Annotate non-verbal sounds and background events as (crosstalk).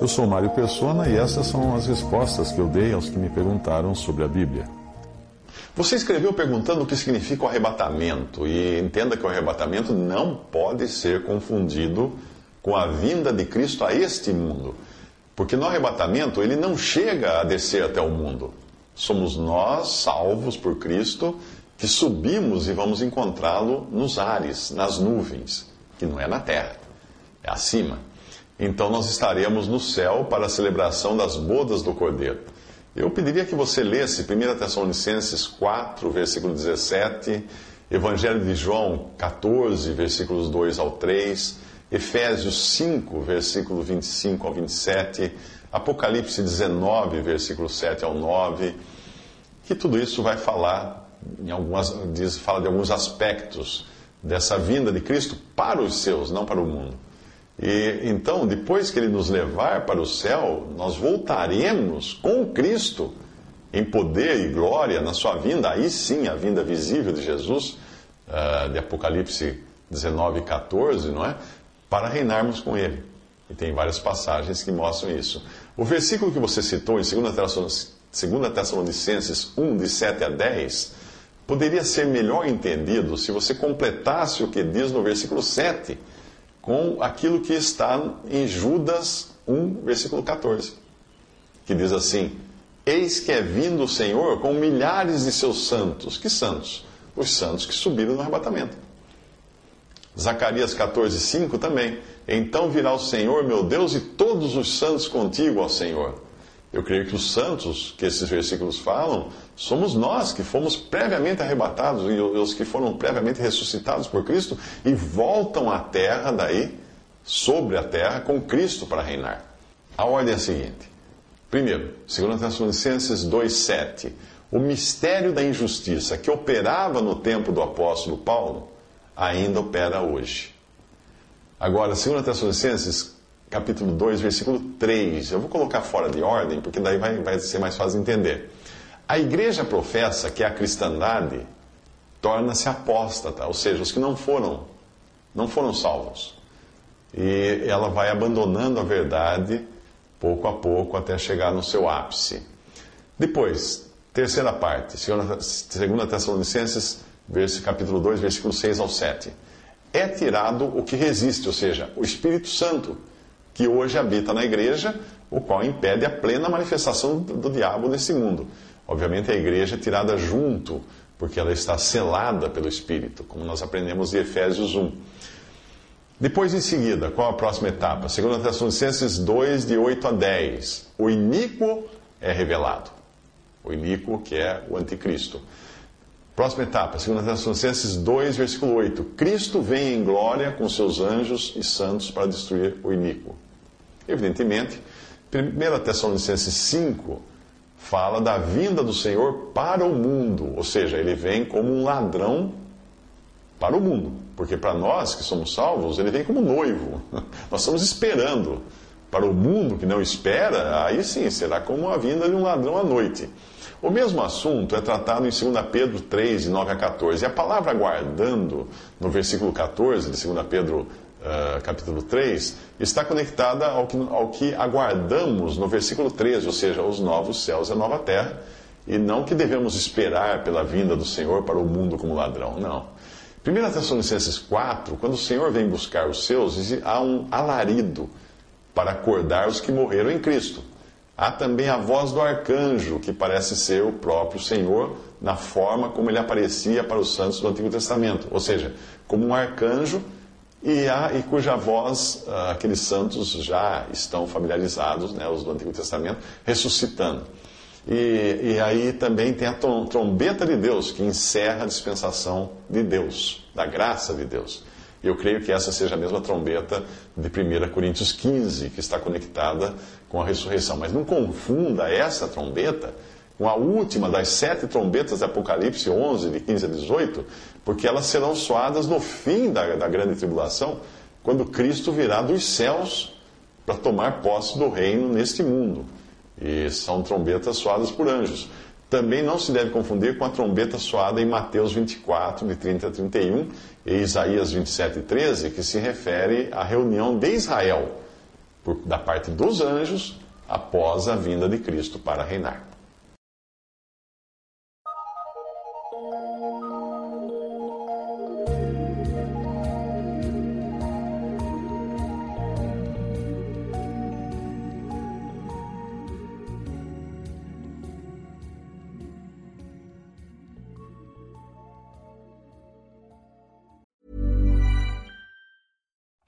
Eu sou Mário Persona e essas são as respostas que eu dei aos que me perguntaram sobre a Bíblia. Você escreveu perguntando o que significa o arrebatamento, e entenda que o arrebatamento não pode ser confundido com a vinda de Cristo a este mundo. Porque no arrebatamento ele não chega a descer até o mundo. Somos nós, salvos por Cristo, que subimos e vamos encontrá-lo nos ares, nas nuvens, que não é na terra, é acima. Então nós estaremos no céu para a celebração das bodas do Cordeiro. Eu pediria que você lesse 1 Tessalonicenses 4, versículo 17, Evangelho de João 14, versículos 2 ao 3, Efésios 5, versículo 25 ao 27, Apocalipse 19, versículo 7 ao 9, que tudo isso vai falar, em algumas, diz, fala de alguns aspectos dessa vinda de Cristo para os seus, não para o mundo. E então, depois que ele nos levar para o céu, nós voltaremos com Cristo em poder e glória na sua vinda, aí sim a vinda visível de Jesus, uh, de Apocalipse 19, 14, não é? Para reinarmos com ele. E tem várias passagens que mostram isso. O versículo que você citou em 2 Tessalonicenses 1, de 7 a 10, poderia ser melhor entendido se você completasse o que diz no versículo 7 com aquilo que está em Judas 1, versículo 14, que diz assim: Eis que é vindo o Senhor com milhares de seus santos. Que santos? Os santos que subiram no arrebatamento. Zacarias 14, 5 também. Então virá o Senhor, meu Deus, e todos os santos contigo, ó Senhor. Eu creio que os santos que esses versículos falam somos nós que fomos previamente arrebatados e os que foram previamente ressuscitados por Cristo e voltam à terra daí, sobre a terra, com Cristo para reinar. A ordem é a seguinte: primeiro, 2 Tessalonicenses 2,7. O mistério da injustiça que operava no tempo do apóstolo Paulo ainda opera hoje. Agora, 2 Tessalonicenses capítulo 2, versículo 3. Eu vou colocar fora de ordem, porque daí vai, vai ser mais fácil de entender. A igreja professa que a cristandade torna-se apóstata, ou seja, os que não foram, não foram salvos. E ela vai abandonando a verdade pouco a pouco até chegar no seu ápice. Depois, terceira parte, 2 Tessalonicenses, capítulo 2, versículo 6 ao 7. É tirado o que resiste, ou seja, o Espírito Santo que hoje habita na igreja, o qual impede a plena manifestação do, diabo nesse mundo. Obviamente, a igreja é tirada junto, porque ela está selada pelo Espírito, como nós aprendemos em Efésios 1. Depois, em seguida, qual a próxima etapa? 2 Tessalonicenses 2, de 8 a 10. O iníquo é revelado. O iníquo, que é o anticristo. Próxima etapa, 2 Tessalonicenses 2, versículo 8. Cristo vem em glória com seus anjos e santos para destruir o iníquo. Evidentemente, 1 Tessalonicenses 5 fala da vinda do Senhor para o mundo, ou seja, ele vem como um ladrão para o mundo, porque para nós que somos salvos, ele vem como noivo. (laughs) Nós estamos esperando. Para o mundo que não espera, aí sim será como a vinda de um ladrão à noite. O mesmo assunto é tratado em 2 Pedro 3, de 9 a 14. E a palavra aguardando, no versículo 14 de 2 Pedro uh, capítulo 3, está conectada ao que, ao que aguardamos no versículo 13, ou seja, os novos céus e a nova terra, e não que devemos esperar pela vinda do Senhor para o mundo como ladrão, não. 1 Tessalonicenses 4, quando o Senhor vem buscar os seus, há um alarido para acordar os que morreram em Cristo. Há também a voz do arcanjo, que parece ser o próprio Senhor, na forma como ele aparecia para os santos do Antigo Testamento. Ou seja, como um arcanjo e, há, e cuja voz uh, aqueles santos já estão familiarizados, né, os do Antigo Testamento, ressuscitando. E, e aí também tem a trombeta de Deus, que encerra a dispensação de Deus, da graça de Deus. Eu creio que essa seja a mesma trombeta de 1 Coríntios 15, que está conectada com a ressurreição. Mas não confunda essa trombeta com a última das sete trombetas de Apocalipse 11, de 15 a 18, porque elas serão soadas no fim da, da grande tribulação, quando Cristo virá dos céus para tomar posse do reino neste mundo. E são trombetas soadas por anjos. Também não se deve confundir com a trombeta soada em Mateus 24, de 30 a 31, e Isaías 27, 13, que se refere à reunião de Israel, por, da parte dos anjos, após a vinda de Cristo para reinar.